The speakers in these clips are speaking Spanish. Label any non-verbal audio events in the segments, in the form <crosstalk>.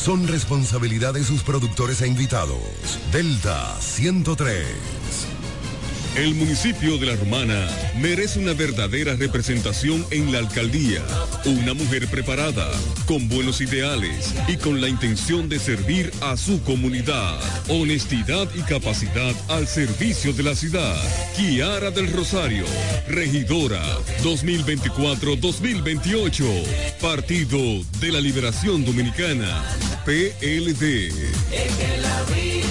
son responsabilidad de sus productores e invitados. Delta 103. El municipio de La Romana merece una verdadera representación en la alcaldía. Una mujer preparada, con buenos ideales y con la intención de servir a su comunidad. Honestidad y capacidad al servicio de la ciudad. Kiara del Rosario, regidora 2024-2028. Partido de la Liberación Dominicana. PLD.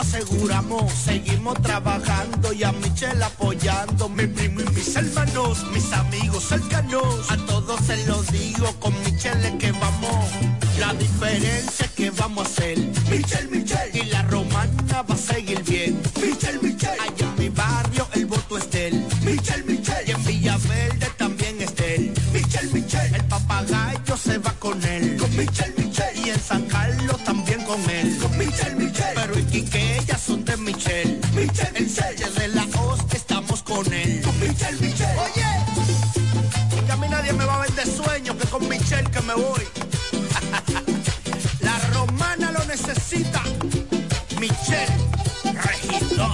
Aseguramos, seguimos trabajando y a Michelle apoyando, mi primo y mis hermanos, mis amigos cercanos, a todos se los digo, con Michelle que vamos, la diferencia que vamos a hacer, Michelle, Michelle, y la romana va a seguir bien, Michelle, Michelle, allá en mi barrio el voto es de él, Michelle, Michelle, y en Villaverde también es de él, Michelle, Michelle, el papagayo se va con él, con Michelle, Michelle, y en San Carlos también con él, son de Michelle, Michelle, en serio de la hoz estamos con él, con Michelle, Michelle, oye, que a mí nadie me va a vender sueño, que con Michelle que me voy, <laughs> la romana lo necesita, Michelle, regidor.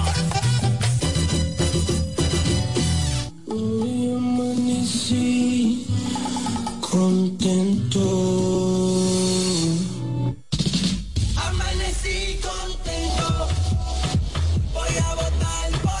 Hoy amanecí contento. Amanecí contento, voy a votar por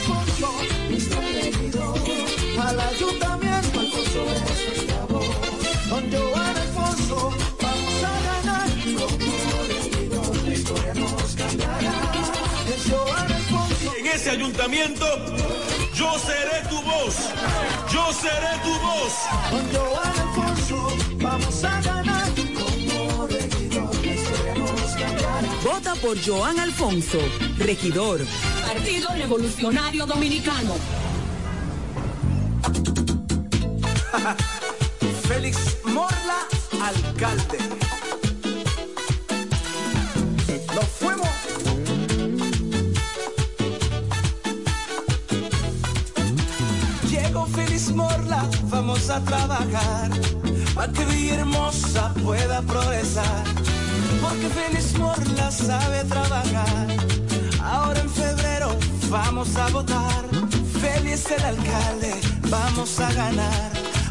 Al ayuntamiento, Alfonso voz. Con Joan Alfonso vamos a ganar. Como regidor, la historia nos cambiará. Es Joan Alfonso. En ese ayuntamiento, yo seré tu voz. Yo seré tu voz. Con Joan Alfonso vamos a ganar. Como regidor, la historia nos cambiará. Vota por Joan Alfonso, regidor. Partido Revolucionario Dominicano. <laughs> Félix Morla, alcalde. Nos fuimos. Llegó Félix Morla, vamos a trabajar para que Villahermosa pueda progresar. Porque Félix Morla sabe trabajar. Ahora en febrero vamos a votar. Félix el alcalde, vamos a ganar.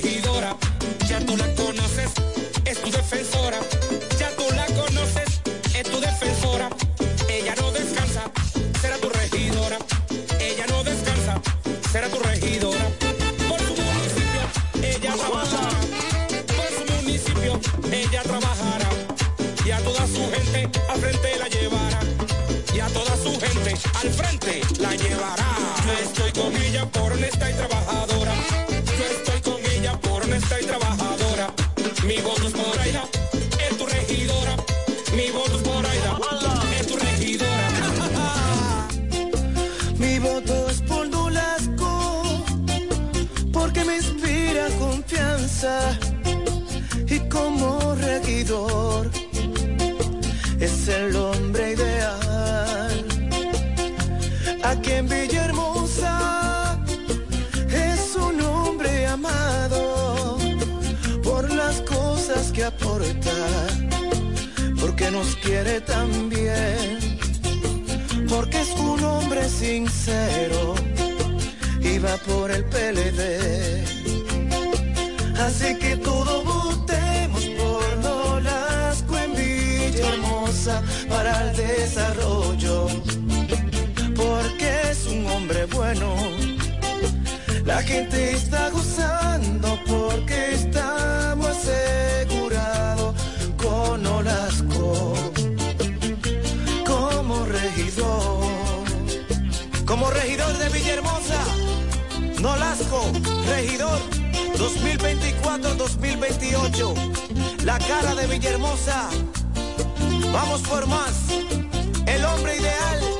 regidora. Ya tú la conoces, es tu defensora. Ya tú la conoces, es tu defensora. Ella no descansa, será tu regidora. Ella no descansa, será tu regidora. Por su municipio, ella trabajará. Por su municipio, ella trabajará. Y a toda su gente al frente la llevará. Y a toda su gente al frente la llevará. Yo estoy con ella por honesta y trabajadora. Bien porque es un hombre sincero y va por el PLD. Así que todo votemos por Nolasco en Villahermosa para el desarrollo, porque es un hombre bueno. La gente está gozando Regidor 2024-2028. La cara de Villahermosa. Vamos por más. El hombre ideal.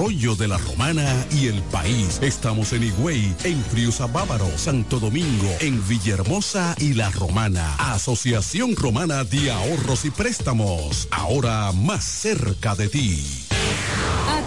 de la Romana y el país. Estamos en Higüey, en Friusa Bávaro, Santo Domingo, en Villahermosa y La Romana. Asociación Romana de Ahorros y Préstamos, ahora más cerca de ti.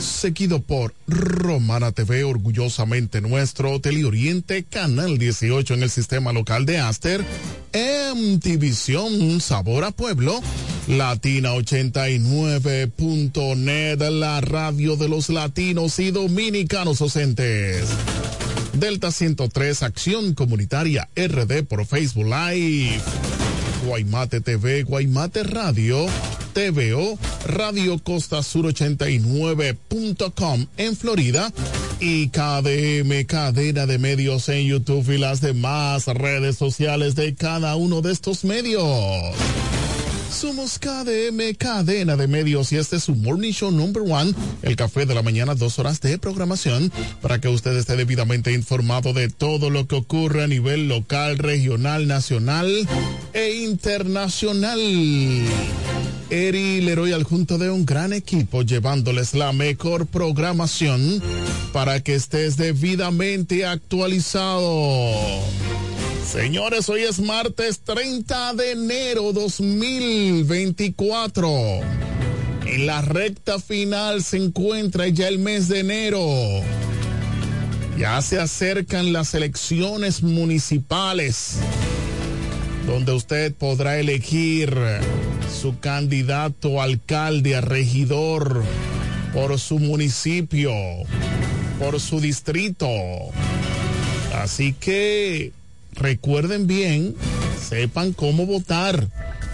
seguido por Romana TV, orgullosamente nuestro, Teleoriente, Canal 18 en el sistema local de Aster, MTVision, Sabor a Pueblo, Latina 89.net, la radio de los latinos y dominicanos docentes. Delta 103, Acción Comunitaria RD por Facebook Live. Guaymate TV, Guaymate Radio, TVO, Radio Costa Sur 89.com en Florida y KDM, cadena de medios en YouTube y las demás redes sociales de cada uno de estos medios. Somos KDM, cadena de medios, y este es su Morning Show Number One, el café de la mañana, dos horas de programación, para que usted esté debidamente informado de todo lo que ocurre a nivel local, regional, nacional e internacional. Eri Leroy al junto de un gran equipo llevándoles la mejor programación para que estés debidamente actualizado. Señores, hoy es martes 30 de enero 2024. En la recta final se encuentra ya el mes de enero. Ya se acercan las elecciones municipales, donde usted podrá elegir su candidato alcalde, a regidor, por su municipio, por su distrito. Así que recuerden bien, sepan cómo votar.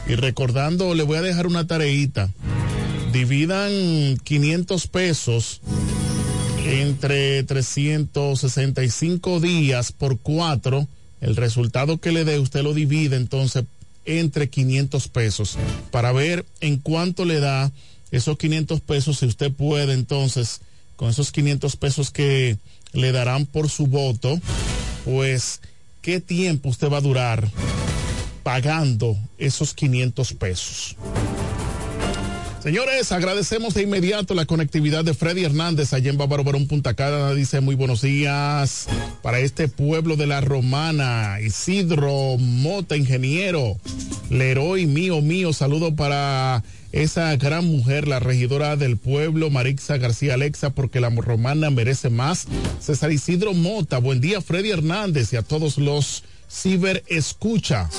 Y recordando, le voy a dejar una tareita. Dividan 500 pesos entre 365 días por 4. El resultado que le dé, usted lo divide entonces entre 500 pesos para ver en cuánto le da esos 500 pesos. Si usted puede entonces, con esos 500 pesos que le darán por su voto, pues qué tiempo usted va a durar pagando esos 500 pesos. Señores, agradecemos de inmediato la conectividad de Freddy Hernández allá en Bávaro Barón Punta. Dice muy buenos días para este pueblo de la Romana. Isidro Mota, ingeniero. Leroy mío, mío. Saludo para esa gran mujer, la regidora del pueblo, Marixa García Alexa, porque la romana merece más. César Isidro Mota, buen día, Freddy Hernández y a todos los ciber escucha.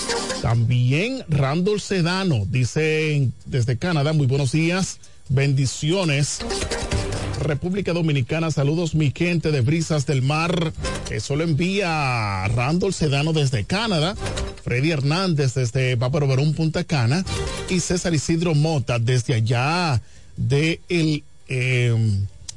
También Randall Sedano, dice desde Canadá, muy buenos días, bendiciones. República Dominicana, saludos mi gente de Brisas del Mar. Eso lo envía Randall Sedano desde Canadá, Freddy Hernández desde Bávaro Verón Punta Cana y César Isidro Mota desde allá de el, eh,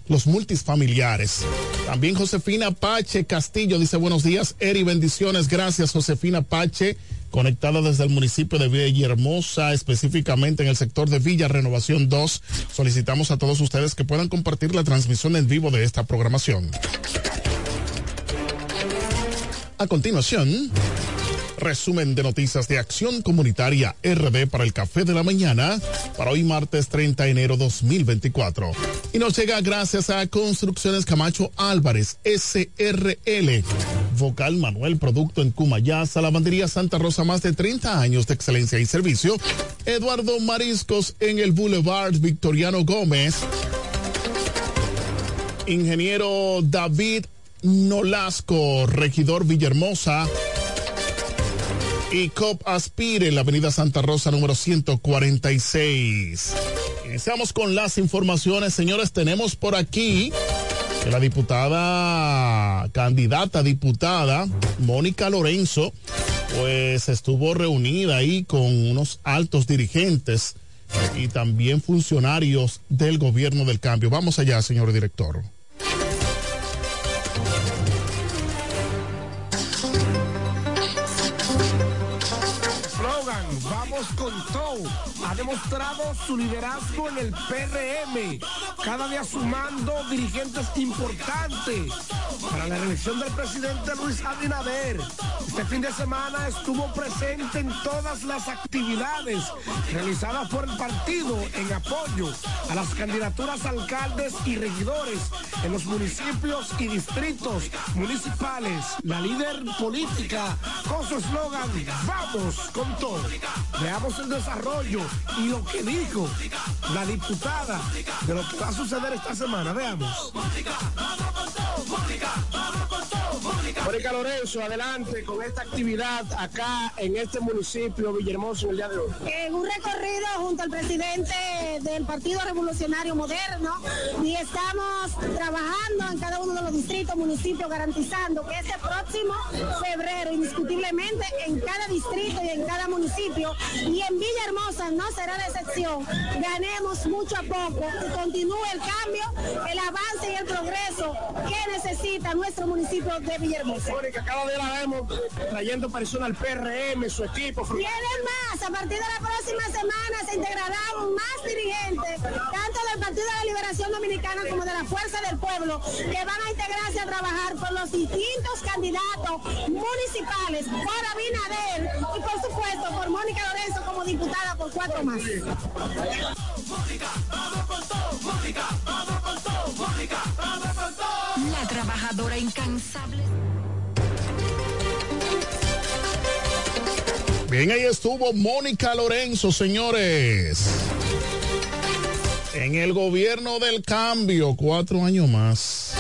los multifamiliares. También Josefina Pache Castillo dice buenos días, Eri, bendiciones, gracias Josefina Pache conectada desde el municipio de Villahermosa, específicamente en el sector de Villa Renovación 2. Solicitamos a todos ustedes que puedan compartir la transmisión en vivo de esta programación. A continuación, resumen de noticias de Acción Comunitaria RD para el Café de la Mañana para hoy martes 30 de enero 2024. Y nos llega gracias a Construcciones Camacho Álvarez SRL, Vocal Manuel Producto en Cumayasa, Lavandería Santa Rosa, más de 30 años de excelencia y servicio. Eduardo Mariscos en el Boulevard Victoriano Gómez. Ingeniero David Nolasco, regidor Villahermosa y COP Aspire en la avenida Santa Rosa número 146. Iniciamos con las informaciones, señores. Tenemos por aquí que la diputada, candidata diputada, Mónica Lorenzo, pues estuvo reunida ahí con unos altos dirigentes y también funcionarios del gobierno del cambio. Vamos allá, señor director. Con. Ha demostrado su liderazgo en el PRM, cada día sumando dirigentes importantes para la reelección del presidente Luis Abinader. Este fin de semana estuvo presente en todas las actividades realizadas por el partido en apoyo a las candidaturas alcaldes y regidores en los municipios y distritos municipales. La líder política con su eslogan Vamos con todo. Veamos el desarrollo y lo que dijo la diputada de lo que va a suceder esta semana. Veamos. Mónica Lorenzo, adelante con esta actividad acá en este municipio Villahermoso en el día de hoy. En un recorrido junto al presidente del Partido Revolucionario Moderno y estamos trabajando en cada uno de los distritos, municipios, garantizando que este próximo febrero, indiscutiblemente, en cada distrito y en cada municipio y en Villahermosa no será la excepción, ganemos mucho a poco y continúe el cambio, el avance y el progreso que necesita nuestro municipio de Villahermosa. Mónica, cada día la vemos trayendo personas al PRM, su equipo. Vienen más, a partir de la próxima semana se integrarán más dirigentes, tanto del Partido de la Liberación Dominicana como de la Fuerza del Pueblo, que van a integrarse a trabajar por los distintos candidatos municipales, por Abinader y por supuesto por Mónica Lorenzo como diputada por cuatro más. La trabajadora incansable. Bien, ahí estuvo Mónica Lorenzo, señores. En el gobierno del cambio, cuatro años más.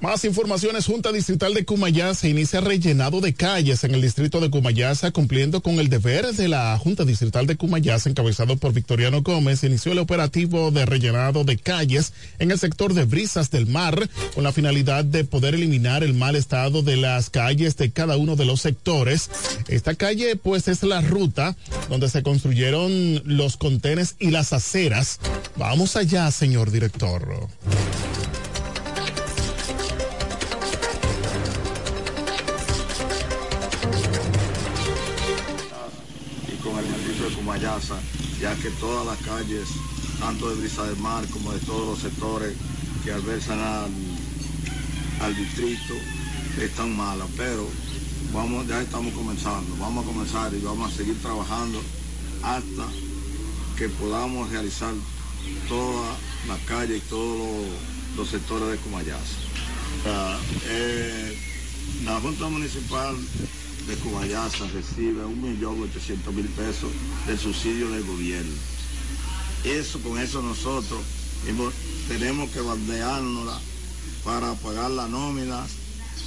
Más informaciones, Junta Distrital de Cumayasa inicia rellenado de calles en el distrito de Cumayasa, cumpliendo con el deber de la Junta Distrital de Cumayasa, encabezado por Victoriano Gómez, inició el operativo de rellenado de calles en el sector de Brisas del Mar, con la finalidad de poder eliminar el mal estado de las calles de cada uno de los sectores. Esta calle, pues, es la ruta donde se construyeron los contenes y las aceras. Vamos allá, señor director. Ya que todas las calles, tanto de Brisa del Mar como de todos los sectores que adversan al, distrito, están malas, pero vamos, ya estamos comenzando, vamos a comenzar y vamos a seguir trabajando hasta que podamos realizar todas las calles y todos los, sectores de Cumayasa. Ah, eh, la Junta Municipal de Cubayasa recibe 1.800.000 pesos del subsidio del gobierno. Eso, con eso nosotros tenemos que bandeárnosla para pagar las nóminas,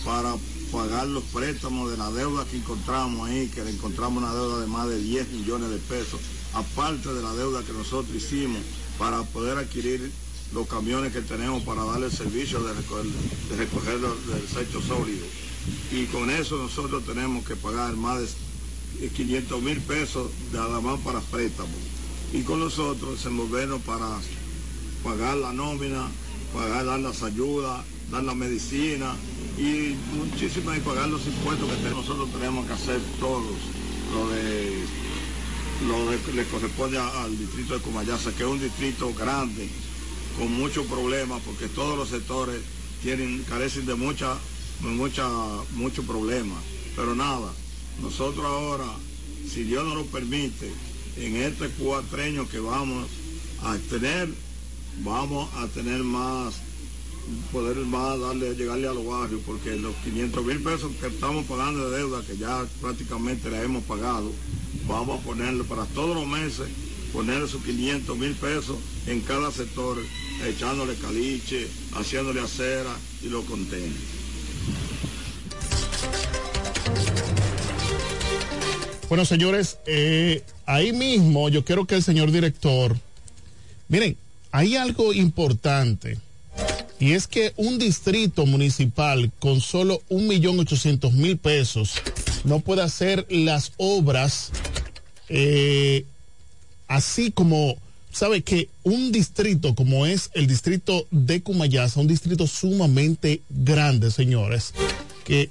para pagar los préstamos de la deuda que encontramos ahí, que le encontramos una deuda de más de 10 millones de pesos, aparte de la deuda que nosotros hicimos para poder adquirir los camiones que tenemos para darle el servicio de recoger, de recoger los desechos sólidos. Y con eso nosotros tenemos que pagar más de 500 mil pesos nada más para préstamos. Y con nosotros desenvolvernos para pagar la nómina, pagar dar las ayudas, dar la medicina y muchísimas y pagar los impuestos que nosotros tenemos que hacer todos. Lo de lo de- le corresponde al distrito de Comayasa, que es un distrito grande, con muchos problemas, porque todos los sectores tienen, carecen de mucha, de mucha, muchos problemas. Pero nada, nosotros ahora, si Dios nos lo permite, en este cuatreño que vamos a tener, vamos a tener más, poder más darle, llegarle a los barrios, porque los 500 mil pesos que estamos pagando de deuda, que ya prácticamente la hemos pagado, vamos a ponerlo para todos los meses, poner esos 500 mil pesos en cada sector, echándole caliche, haciéndole acera y lo contenedores. Bueno, señores, eh, ahí mismo yo quiero que el señor director, miren, hay algo importante y es que un distrito municipal con solo un millón ochocientos mil pesos no puede hacer las obras eh, así como sabe que un distrito como es el distrito de Cumayasa, un distrito sumamente grande, señores,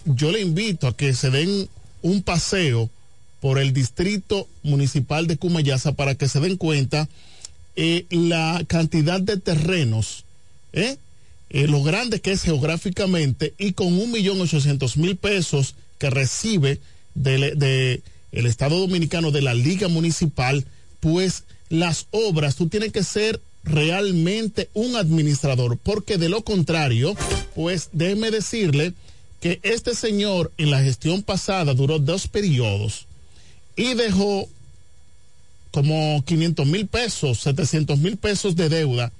yo le invito a que se den un paseo por el distrito municipal de Cumayasa para que se den cuenta eh, la cantidad de terrenos, ¿eh? Eh, lo grande que es geográficamente y con un millón ochocientos mil pesos que recibe del de el Estado Dominicano de la Liga Municipal, pues las obras tú tienes que ser realmente un administrador, porque de lo contrario, pues déjeme decirle que este señor en la gestión pasada duró dos periodos y dejó como 500 mil pesos, 700 mil pesos de deuda.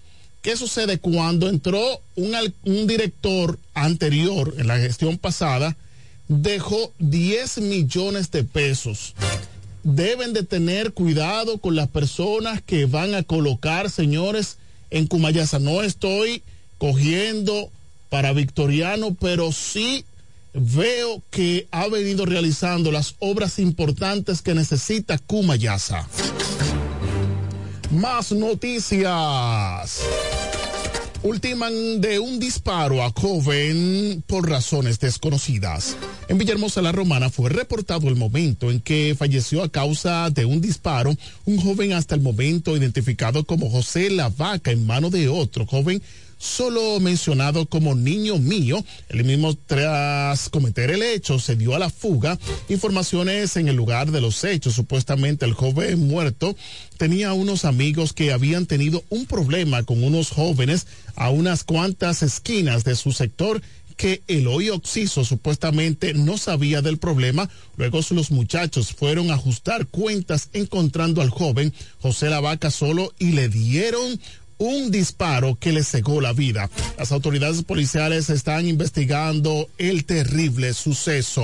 ¿Qué sucede cuando entró un, un director anterior en la gestión pasada? Dejó 10 millones de pesos. Deben de tener cuidado con las personas que van a colocar, señores, en Cumayasa. No estoy cogiendo para Victoriano, pero sí veo que ha venido realizando las obras importantes que necesita Cumayasa. Más noticias. Ultiman de un disparo a joven por razones desconocidas. En Villahermosa la Romana fue reportado el momento en que falleció a causa de un disparo un joven hasta el momento identificado como José La Vaca en mano de otro joven solo mencionado como niño mío. El mismo tras cometer el hecho se dio a la fuga. Informaciones en el lugar de los hechos. Supuestamente el joven muerto tenía unos amigos que habían tenido un problema con unos jóvenes a unas cuantas esquinas de su sector que el hoy Oxiso supuestamente no sabía del problema. Luego los muchachos fueron a ajustar cuentas encontrando al joven José Lavaca solo y le dieron un disparo que le cegó la vida. Las autoridades policiales están investigando el terrible suceso.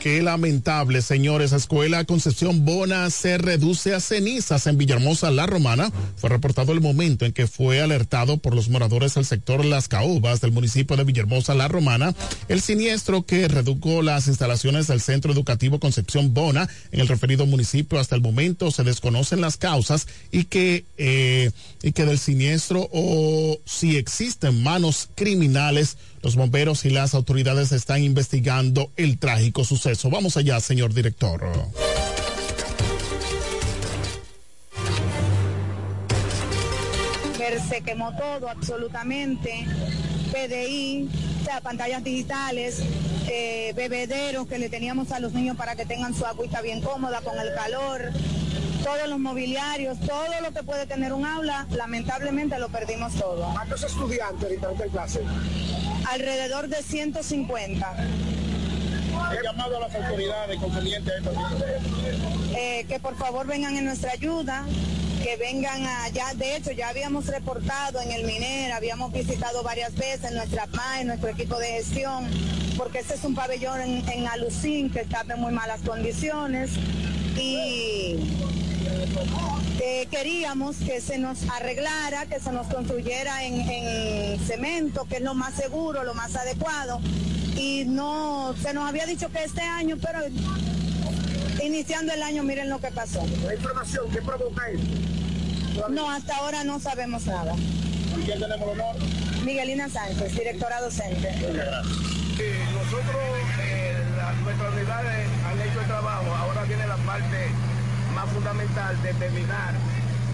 Qué lamentable, señores. Escuela Concepción Bona se reduce a cenizas en Villahermosa, La Romana. Fue reportado el momento en que fue alertado por los moradores del sector Las Caobas del municipio de Villahermosa, La Romana, el siniestro que redujo las instalaciones del Centro Educativo Concepción Bona en el referido municipio. Hasta el momento se desconocen las causas y que, eh, y que del siniestro o si existen manos criminales los bomberos y las autoridades están investigando el trágico suceso. Vamos allá, señor director. Se quemó todo absolutamente. PDI, o sea, pantallas digitales, eh, bebederos que le teníamos a los niños para que tengan su agüita bien cómoda con el calor, todos los mobiliarios, todo lo que puede tener un aula, lamentablemente lo perdimos todo. ¿Cuántos estudiantes ahorita en clase? Alrededor de 150. He llamado a las autoridades concernientes. Eh, que por favor vengan en nuestra ayuda, que vengan allá. De hecho, ya habíamos reportado en el MINER, habíamos visitado varias veces nuestra PAE, nuestro equipo de gestión, porque este es un pabellón en, en Alucín que está en muy malas condiciones y eh, queríamos que se nos arreglara, que se nos construyera en, en cemento, que es lo más seguro, lo más adecuado. Y no, se nos había dicho que este año, pero iniciando el año, miren lo que pasó. La información, ¿qué provoca esto? No, hasta ahora no sabemos nada. ¿Y quién tenemos el honor? Miguelina Sánchez, directora docente. Muchas gracias. Sí, nosotros, eh, las, nuestras unidades han hecho el trabajo, ahora viene la parte más fundamental, determinar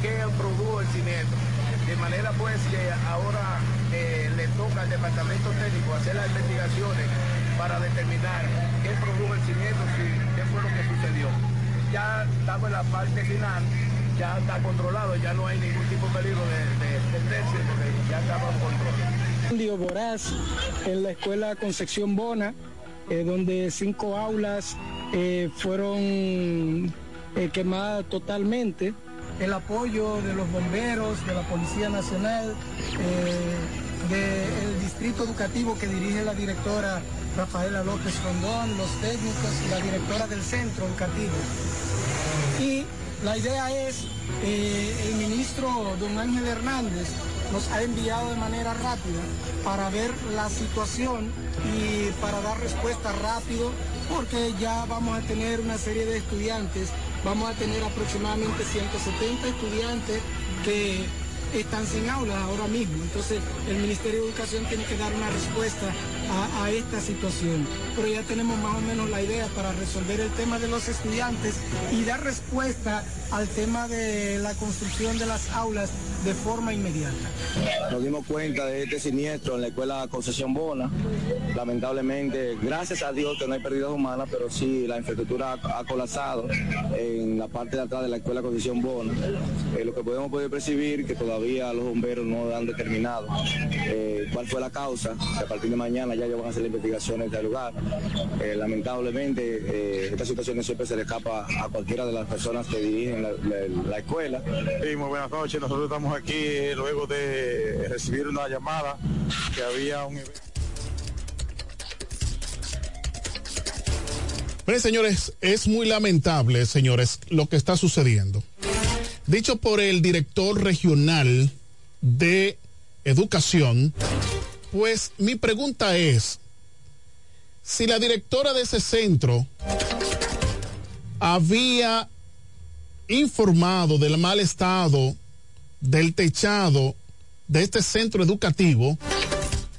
qué produjo el siniestro. De manera pues que ahora eh, le toca al departamento técnico hacer las investigaciones para determinar qué produjo el siniestro, y qué fue lo que sucedió. Ya estamos en la parte final, ya está controlado, ya no hay ningún tipo de peligro de, de, de porque ya está bajo control. Lío voraz en la escuela Concepción Bona, eh, donde cinco aulas eh, fueron eh, quemadas totalmente. El apoyo de los bomberos, de la Policía Nacional, del distrito educativo que dirige la directora Rafaela López Rondón, los técnicos y la directora del centro educativo. Y la idea es, eh, el ministro don Ángel Hernández nos ha enviado de manera rápida para ver la situación y para dar respuesta rápido, porque ya vamos a tener una serie de estudiantes, vamos a tener aproximadamente 170 estudiantes que están sin aulas ahora mismo. Entonces el Ministerio de Educación tiene que dar una respuesta a, esta situación. Pero ya tenemos más o menos la idea para resolver el tema de los estudiantes y dar respuesta al tema de la construcción de las aulas de forma inmediata. Nos dimos cuenta de este siniestro en la escuela Concesión Bona. Lamentablemente, gracias a Dios que no hay pérdidas humanas, pero sí la infraestructura ha, ha colapsado en la parte de atrás de la escuela Concesión Bona. Eh, lo que podemos poder percibir que todavía los bomberos no han determinado eh, cuál fue la causa, que a partir de mañana ya ellos van a hacer las investigaciones del lugar. Eh, lamentablemente, eh, esta situación siempre se le escapa a cualquiera de las personas que dirigen la, la, la escuela. Sí, muy buenas noches. Nosotros estamos aquí luego de recibir una llamada que había un evento. Miren, señores, es muy lamentable, señores, lo que está sucediendo. Dicho por el director regional de educación, pues mi pregunta es, si la directora de ese centro había informado del mal estado del techado de este centro educativo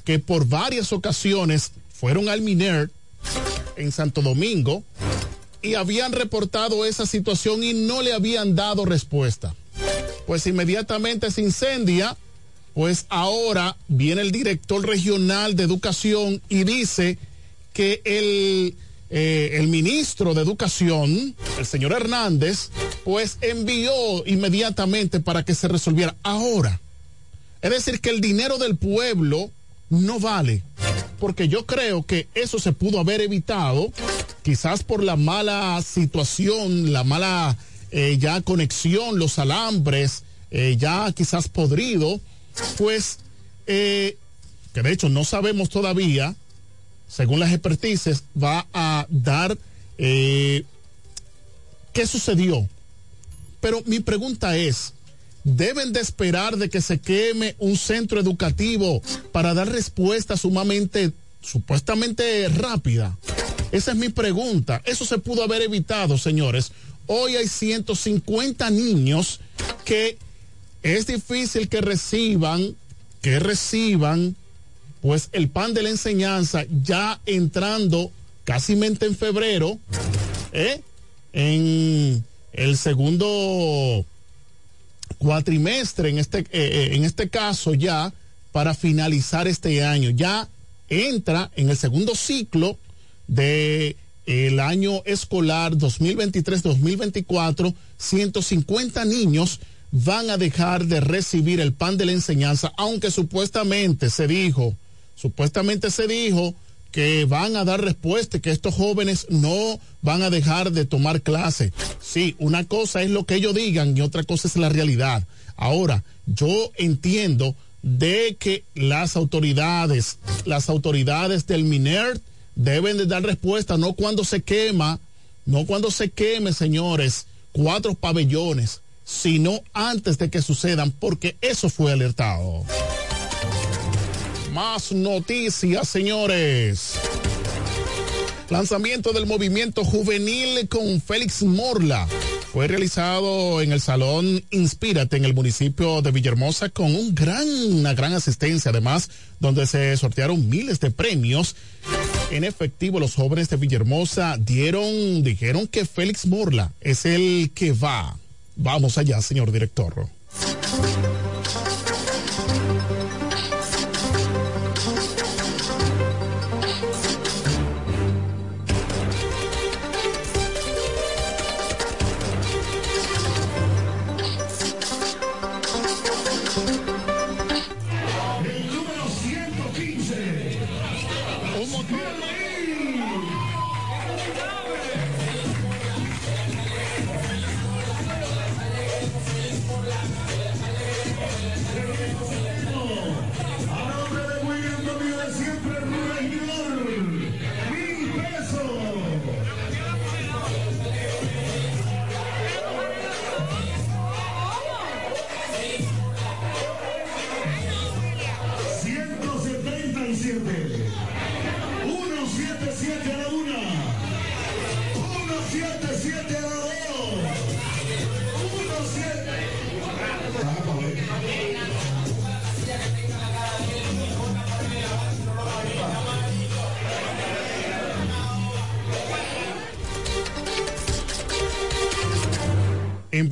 que por varias ocasiones fueron al MINER en Santo Domingo y habían reportado esa situación y no le habían dado respuesta. Pues inmediatamente se incendia, pues ahora viene el director regional de educación y dice que el, eh, el ministro de educación, el señor Hernández, pues envió inmediatamente para que se resolviera. Ahora, Es decir, que el dinero del pueblo no vale. Porque yo creo que eso se pudo haber evitado, quizás por la mala situación, la mala eh, ya conexión, los alambres, eh, ya quizás podrido, pues, eh, que de hecho no sabemos todavía, según las expertices, va a dar eh, qué sucedió. Pero mi pregunta es, deben de esperar de que se queme un centro educativo para dar respuesta sumamente, supuestamente rápida. Esa es mi pregunta. Eso se pudo haber evitado, señores. Hoy hay 150 niños que es difícil que reciban, que reciban, pues el pan de la enseñanza ya entrando casi en febrero, ¿eh? en el segundo cuatrimestre, en este, eh, eh, en este caso ya, para finalizar este año. Ya entra en el segundo ciclo de año escolar 2023-2024, 150 niños van a dejar de recibir el pan de la enseñanza, aunque supuestamente se dijo, supuestamente se dijo que van a dar respuesta, que estos jóvenes no van a dejar de tomar clase. Sí, una cosa es lo que ellos digan y otra cosa es la realidad. Ahora, yo entiendo de que las autoridades, las autoridades del MINER deben de dar respuesta, no cuando se quema, no cuando se queme, señores, cuatro pabellones, sino antes de que sucedan, porque eso fue alertado. Más noticias, señores. Lanzamiento del movimiento juvenil con Félix Morla. Fue realizado en el Salón Inspírate en el municipio de Villahermosa con un gran, una gran asistencia, además, donde se sortearon miles de premios. En efectivo, los jóvenes de Villahermosa dieron, dijeron que Félix Morla es el que va. Vamos allá, señor director.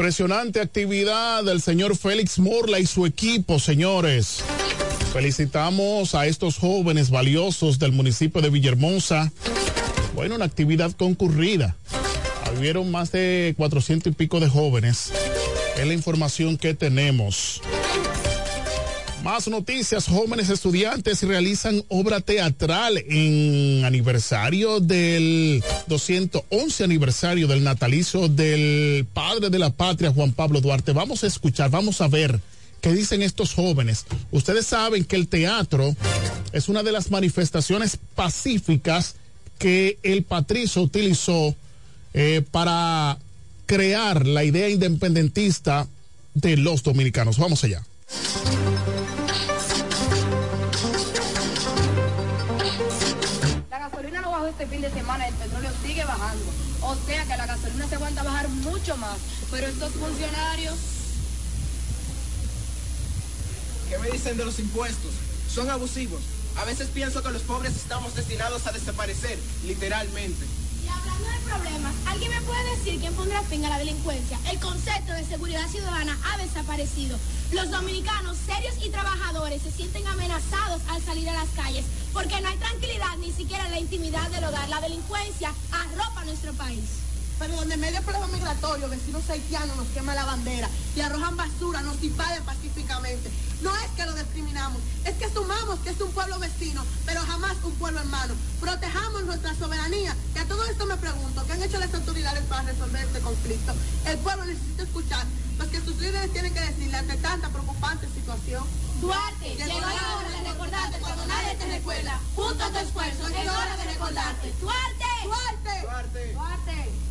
Impresionante actividad del señor Félix Morla y su equipo, señores. Felicitamos a estos jóvenes valiosos del municipio de Villahermosa. Bueno, una actividad concurrida. Hubieron más de 400 y pico de jóvenes. Es la información que tenemos. Más noticias, jóvenes estudiantes realizan obra teatral en aniversario del 211 aniversario del natalicio del padre de la patria, Juan Pablo Duarte. Vamos a escuchar, vamos a ver qué dicen estos jóvenes. Ustedes saben que el teatro es una de las manifestaciones pacíficas que el patricio utilizó eh, para crear la idea independentista de los dominicanos. Vamos allá. Este fin de semana el petróleo sigue bajando. O sea que la gasolina se aguanta bajar mucho más. Pero estos funcionarios... ¿Qué me dicen de los impuestos? Son abusivos. A veces pienso que los pobres estamos destinados a desaparecer, literalmente. Y hablando de problemas, ¿alguien me puede decir quién pondrá fin a la delincuencia? El concepto de seguridad ciudadana ha desaparecido. Los dominicanos serios y trabajadores se sienten amenazados al salir a las calles porque no hay tranquilidad ni siquiera en la intimidad del hogar. La delincuencia arropa nuestro país. Pero donde medio problema migratorio, vecinos haitianos nos queman la bandera y arrojan basura, nos invaden pacíficamente. No es que lo discriminamos, es que sumamos que es un pueblo vecino, pero jamás un pueblo hermano. Protejamos nuestra soberanía. Y a todo esto me pregunto, ¿qué han hecho las autoridades para resolver este conflicto? El pueblo necesita escuchar lo que sus líderes tienen que decirle ante tanta preocupante situación. Duarte, llegó la hora de recordarte cuando nadie te recuerda. Junto a tu esfuerzo, llegó la hora de recordarte. Duarte, Duarte, Duarte, Duarte.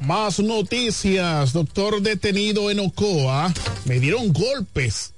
Más noticias. Doctor detenido en Ocoa. Me dieron golpes.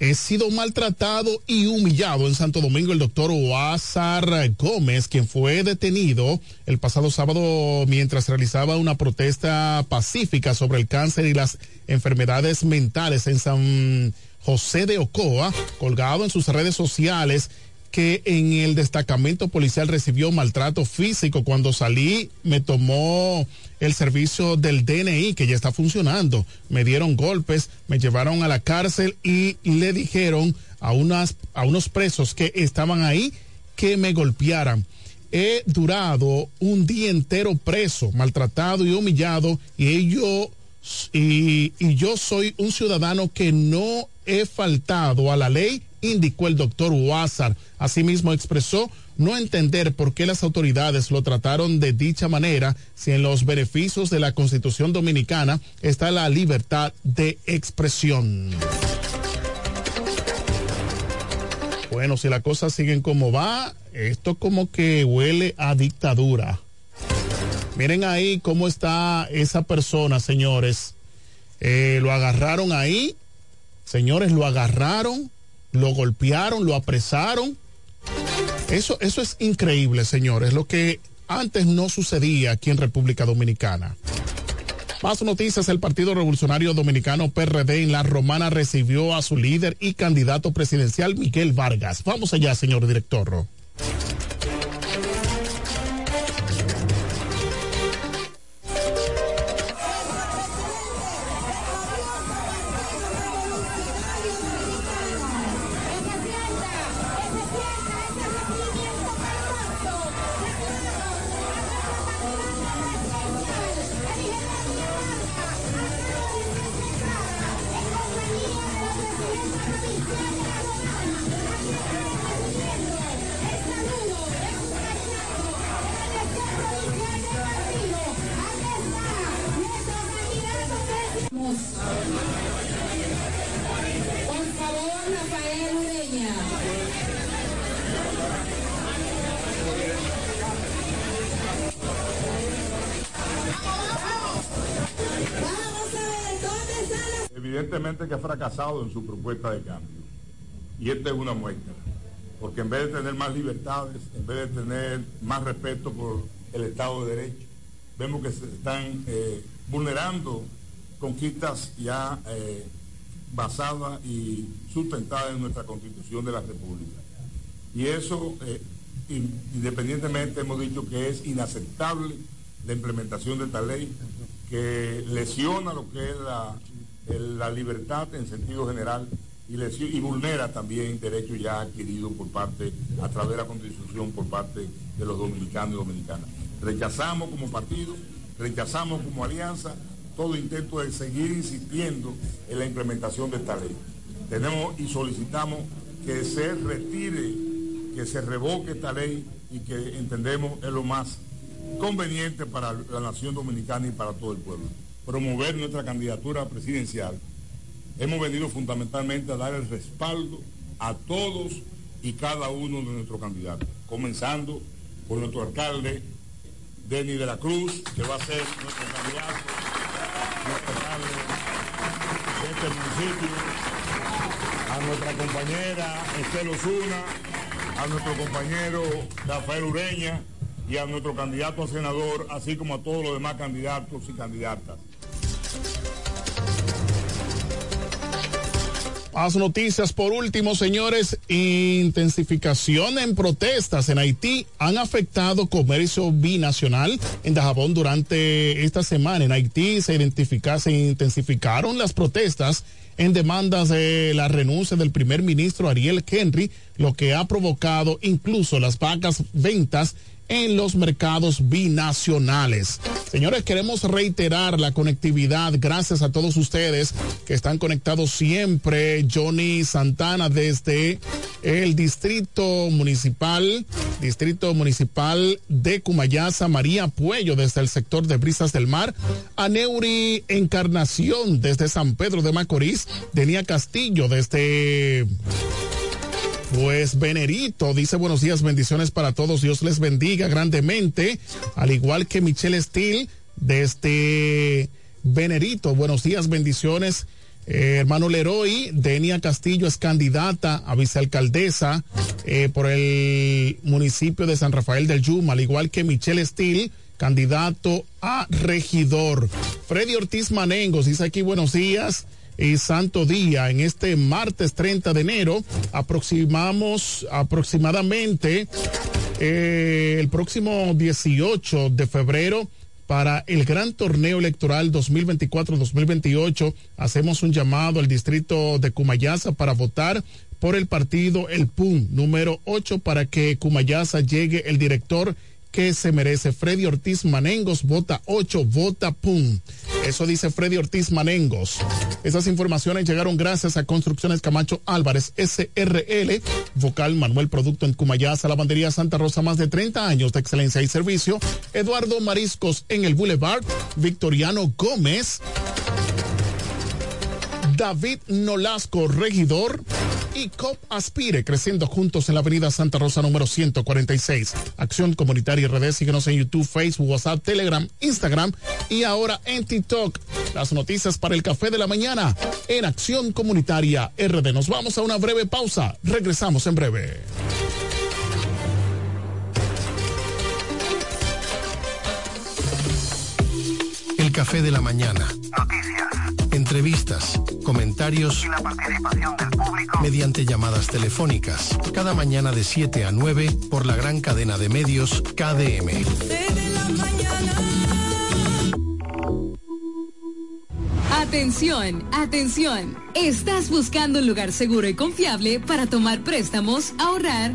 He sido maltratado y humillado en Santo Domingo el doctor Oazar Gómez, quien fue detenido el pasado sábado mientras realizaba una protesta pacífica sobre el cáncer y las enfermedades mentales en San José de Ocoa, colgado en sus redes sociales que en el destacamento policial recibió maltrato físico. Cuando salí me tomó el servicio del DNI que ya está funcionando. Me dieron golpes, me llevaron a la cárcel y le dijeron a, unas, a unos presos que estaban ahí que me golpearan. He durado un día entero preso, maltratado y humillado y y yo soy un ciudadano que no he faltado a la ley indicó el doctor Huázar. Asimismo expresó no entender por qué las autoridades lo trataron de dicha manera si en los beneficios de la Constitución Dominicana está la libertad de expresión. Bueno, si las cosas siguen como va, esto como que huele a dictadura. Miren ahí cómo está esa persona, señores. Eh, lo agarraron ahí, señores, lo agarraron lo golpearon, lo apresaron. Eso, eso es increíble, señores, lo que antes no sucedía aquí en República Dominicana. Más noticias, el Partido Revolucionario Dominicano PRD en La Romana recibió a su líder y candidato presidencial Miguel Vargas. Vamos allá, señor director. En su propuesta de cambio. Y esta es una muestra. Porque en vez de tener más libertades, en vez de tener más respeto por el Estado de Derecho, vemos que se están eh, vulnerando conquistas ya eh, basadas y sustentadas en nuestra Constitución de la República. Y eso, eh, independientemente, hemos dicho que es inaceptable la implementación de esta ley, que lesiona lo que es la, la libertad en sentido general y, vulnera también derechos ya adquiridos por parte, a través de la Constitución, por parte de los dominicanos y dominicanas. Rechazamos como partido, rechazamos como alianza todo intento de seguir insistiendo en la implementación de esta ley. Tenemos y solicitamos que se retire, que se revoque esta ley y que entendemos es lo más conveniente para la nación dominicana y para todo el pueblo. Promover nuestra candidatura presidencial. Hemos venido fundamentalmente a dar el respaldo a todos y cada uno de nuestros candidatos, comenzando por nuestro alcalde, Denis de la Cruz, que va a ser nuestro candidato, nuestro alcalde de este municipio, a nuestra compañera Estel Osuna, a nuestro compañero Rafael Ureña y a nuestro candidato a senador, así como a todos los demás candidatos y candidatas. Más noticias por último, señores. Intensificación en protestas en Haití han afectado comercio binacional en Dajabón durante esta semana. En Haití se, identifica, se intensificaron las protestas en demandas de la renuncia del primer ministro Ariel Henry, lo que ha provocado incluso las vacas ventas en los mercados binacionales. Señores, queremos reiterar la conectividad. Gracias a todos ustedes que están conectados siempre. Johnny Santana desde el distrito municipal, distrito municipal de Cumayasa, María Puello desde el sector de Brisas del Mar, Aneuri Encarnación desde San Pedro de Macorís, Denia Castillo desde pues Venerito dice buenos días, bendiciones para todos, Dios les bendiga grandemente, al igual que Michelle Steele desde Venerito, buenos días, bendiciones. Eh, hermano Leroy, Denia Castillo es candidata a vicealcaldesa eh, por el municipio de San Rafael del Yuma, al igual que Michelle Steele, candidato a regidor. Freddy Ortiz Manengos dice aquí buenos días y Santo Día. En este martes 30 de enero aproximamos aproximadamente eh, el próximo 18 de febrero para el gran torneo electoral 2024-2028. Hacemos un llamado al distrito de Cumayasa para votar por el partido El PUM número 8 para que Cumayasa llegue el director que se merece. Freddy Ortiz Manengos, vota 8, vota PUM. Eso dice Freddy Ortiz Manengos. Esas informaciones llegaron gracias a Construcciones Camacho Álvarez, SRL, Vocal Manuel Producto en Cumayasa, Lavandería Santa Rosa, más de 30 años de excelencia y servicio. Eduardo Mariscos en el Boulevard, Victoriano Gómez. David Nolasco, regidor, y COP Aspire, creciendo juntos en la avenida Santa Rosa número 146. Acción Comunitaria RD, síguenos en YouTube, Facebook, WhatsApp, Telegram, Instagram y ahora en TikTok. Las noticias para el café de la mañana en Acción Comunitaria RD. Nos vamos a una breve pausa. Regresamos en breve. El café de la mañana. Noticias. Entrevistas, comentarios y la participación del público mediante llamadas telefónicas. Cada mañana de 7 a 9 por la gran cadena de medios KDM. Atención, atención. ¿Estás buscando un lugar seguro y confiable para tomar préstamos, ahorrar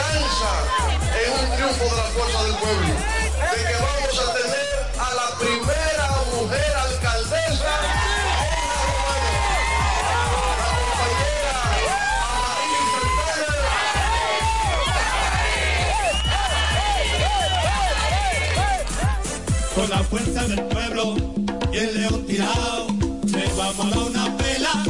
esperanza en un triunfo de la fuerza del pueblo, de que vamos a tener a la primera mujer alcaldesa. Con la fuerza del pueblo y el león tirado, le vamos a dar una pela.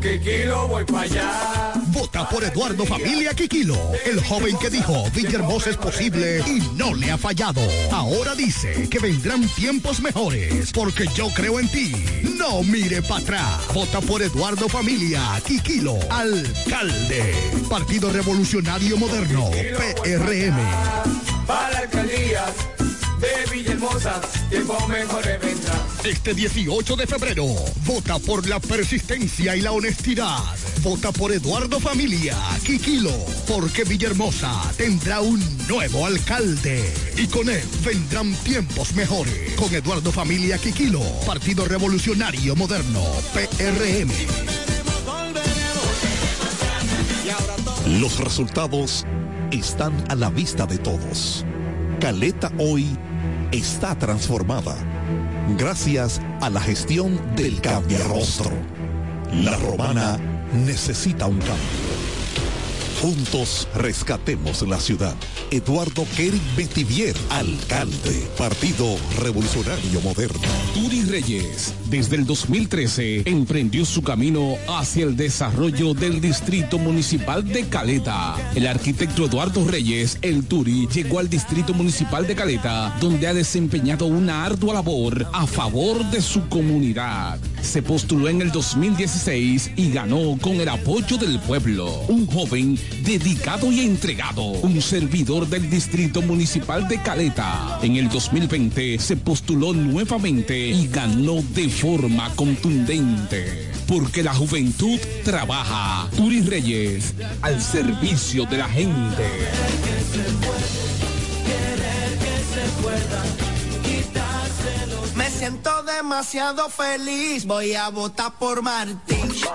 Con Kikilo voy para allá. Vota por Eduardo Familia Quiquilo, el joven que dijo Villahermosa es posible y no le ha fallado. Ahora dice que vendrán tiempos mejores porque yo creo en ti. No mire para atrás. Vota por Eduardo Familia Quiquilo, alcalde. Partido Revolucionario Moderno, PRM. Para la alcaldía de Villahermosa, tiempo mejor vendrá. Este 18 de febrero, vota por la persistencia y la honestidad. Vota por Eduardo Familia Quiquilo, porque Villahermosa tendrá un nuevo alcalde. Y con él vendrán tiempos mejores. Con Eduardo Familia Quiquilo, Partido Revolucionario Moderno, PRM. Los resultados están a la vista de todos. Caleta hoy está transformada gracias a la gestión del Cambiarrostro. La romana necesita un cambio. Juntos rescatemos la ciudad. Eduardo Kering Betivier, alcalde, Partido Revolucionario Moderno. Turi Reyes, desde el 2013, emprendió su camino hacia el desarrollo del Distrito Municipal de Caleta. El arquitecto Eduardo Reyes, el Turi, llegó al Distrito Municipal de Caleta, donde ha desempeñado una ardua labor a favor de su comunidad. Se postuló en el 2016 y ganó con el apoyo del pueblo. Un joven dedicado y entregado, un servidor del Distrito Municipal de Caleta. En el 2020 se postuló nuevamente y ganó de forma contundente. Porque la juventud trabaja. Turi Reyes, al servicio de la gente. Me siento demasiado feliz, voy a votar por Martín. Yo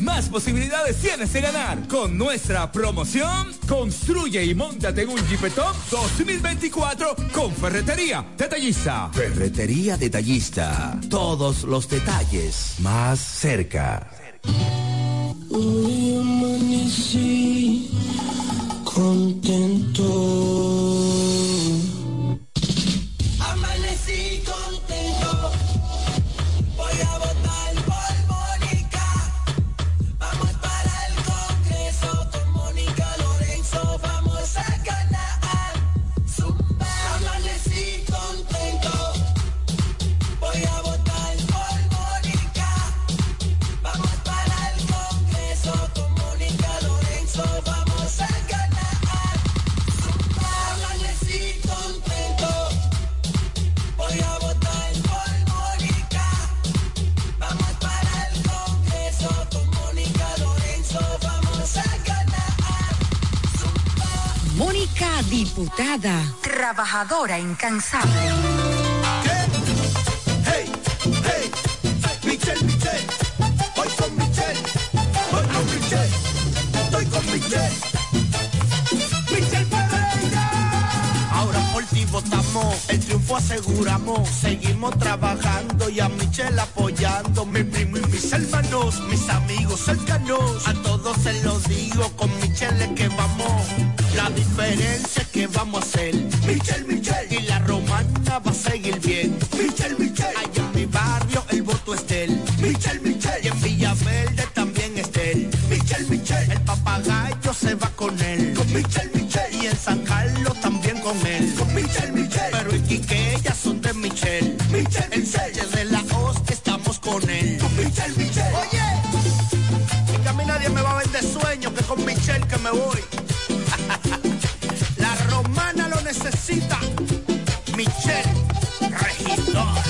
más posibilidades tienes de ganar. Con nuestra promoción, construye y montate en un Jeepetop 2024 con Ferretería Detallista. Ferretería Detallista. Todos los detalles más cerca. Hoy amanecí contento. Trabajadora incansable. Hey, hey, Michelle, Michelle, voy con Michelle, voy con Michelle, estoy con Michelle. Michelle Pereira. Ahora por ti votamos, el triunfo aseguramos. Seguimos trabajando y a Michelle apoyando. Mi primo y mis hermanos, mis amigos cercanos. A todos se los digo, con Michelle que me voy. La romana lo necesita. Michelle, regidor.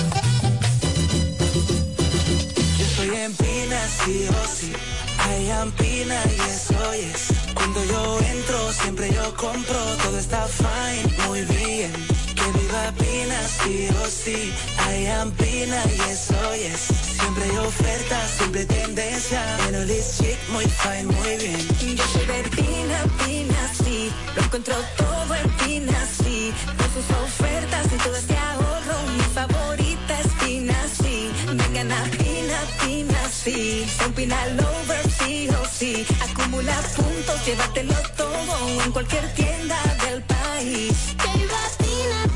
Yo estoy en Pina, sí o sí. I am Pina y eso es. Cuando yo entro, siempre yo compro. Todo está fine, muy bien. Que viva Pina, sí o sí. I am Pina y eso es. Siempre hay ofertas, siempre tendencia. Pero this muy fine, muy bien. Yo soy de Pina, Pina, sí. Lo encuentro todo en Pina, sí. Con sus ofertas y todo este ahorro. Mi favorita es Pina, sí. Vengan a Pina, Pina, sí. Son Pina Lover, sí o sí. Acumula puntos, llévatelo todo en cualquier tienda del país. Que viva Pina,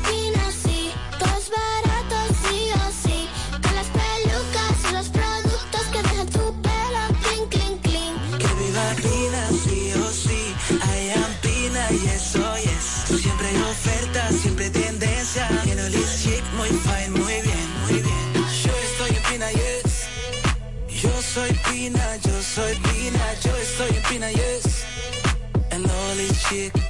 siempre tendencia. Quiero this chic, muy fine, muy bien, muy bien. Yo estoy en Pina, yes. Yo soy Pina, yo soy Pina, yo estoy en Pina, yes. And all is chic, fine,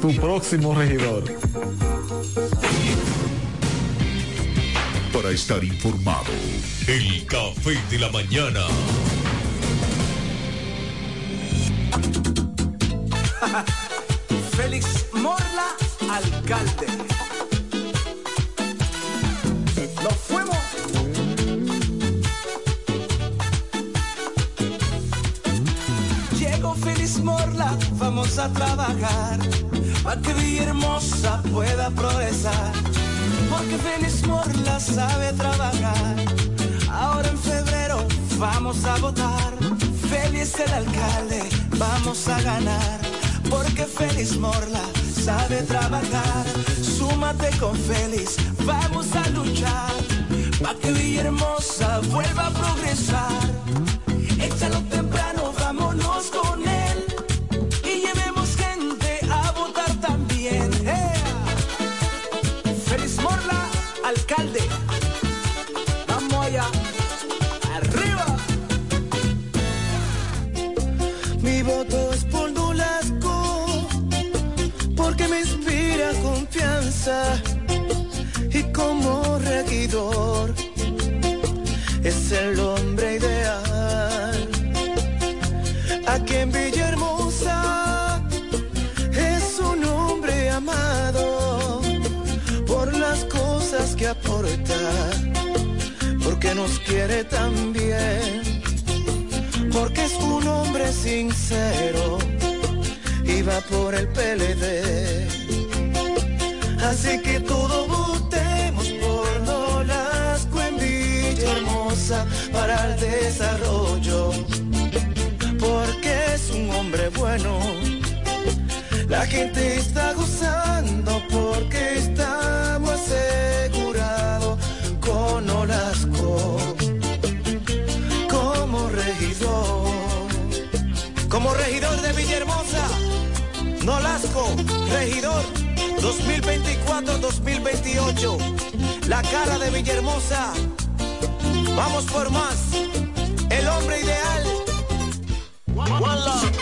tu próximo regidor. Para estar informado, el café de la mañana. <laughs> Félix Morla, alcalde. Vamos a trabajar para que Villahermosa pueda progresar. Porque Feliz Morla sabe trabajar. Ahora en febrero vamos a votar. Feliz el alcalde, vamos a ganar. Porque Feliz Morla sabe trabajar. Súmate con Feliz, vamos a luchar. Para que Villahermosa vuelva a progresar. Échalo temprano, vámonos con Y como regidor, es el hombre ideal. Aquí en Villahermosa es un hombre amado por las cosas que aporta, porque nos quiere tan bien porque es un hombre sincero y va por el PLD. Así que todos votemos por Nolasco en Villahermosa para el desarrollo, porque es un hombre bueno. La gente está gozando porque estamos asegurados con Olasco como regidor. Como regidor de Villahermosa, Nolasco, regidor 2024-2028. La cara de Villahermosa. Vamos por más. El hombre ideal. Aida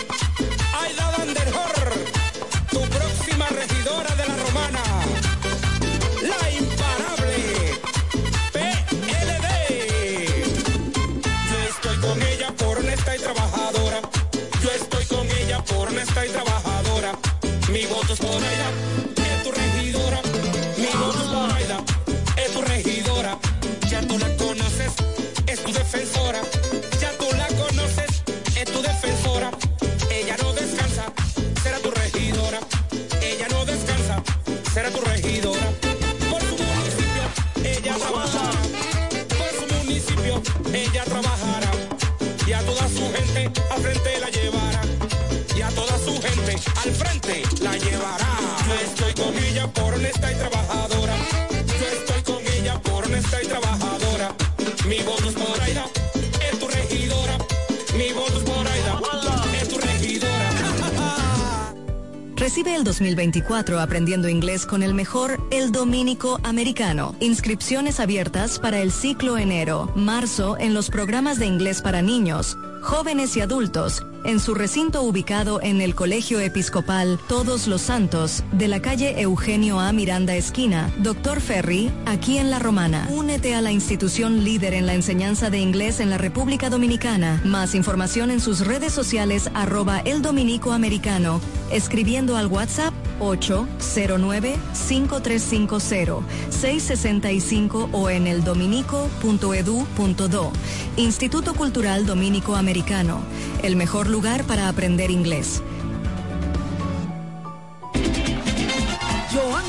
Recibe el 2024 aprendiendo inglés con el mejor El Dominico Americano. Inscripciones abiertas para el ciclo enero-marzo en los programas de inglés para niños, jóvenes y adultos en su recinto ubicado en el Colegio Episcopal Todos los Santos de la calle Eugenio A. Miranda Esquina, Doctor Ferry, aquí en La Romana. Únete a la institución líder en la enseñanza de inglés en la República Dominicana. Más información en sus redes sociales arroba el dominico americano, escribiendo al WhatsApp 809-5350-665 o en el dominico.edu.do. Instituto Cultural Dominico Americano, el mejor lugar para aprender inglés.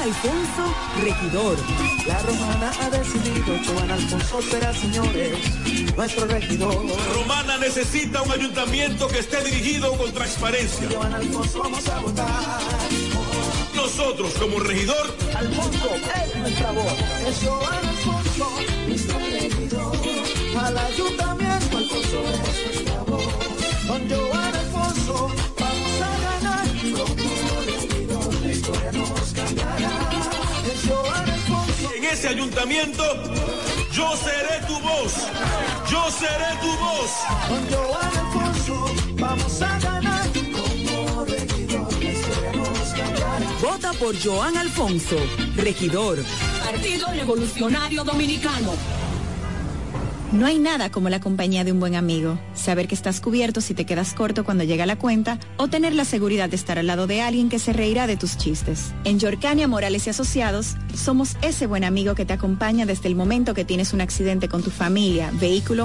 Alfonso, regidor. La romana ha decidido, Joan Alfonso será, señores, nuestro regidor. Romana necesita un ayuntamiento que esté dirigido con transparencia. Joan Alfonso vamos a votar. Nosotros como regidor, Alfonso es nuestra voz. Es Joan Alfonso, nuestro regidor. Al ayuntamiento Alfonso es nuestra voz. Con Joan ese ayuntamiento, yo seré tu voz. Yo seré tu voz. Con Joan Alfonso vamos a ganar. Como regidor la historia nos cambiará. Vota por Joan Alfonso, regidor. Partido Revolucionario Dominicano. No hay nada como la compañía de un buen amigo. Saber que estás cubierto si te quedas corto cuando llega la cuenta o tener la seguridad de estar al lado de alguien que se reirá de tus chistes. En Yorcania Morales y Asociados somos ese buen amigo que te acompaña desde el momento que tienes un accidente con tu familia, vehículo o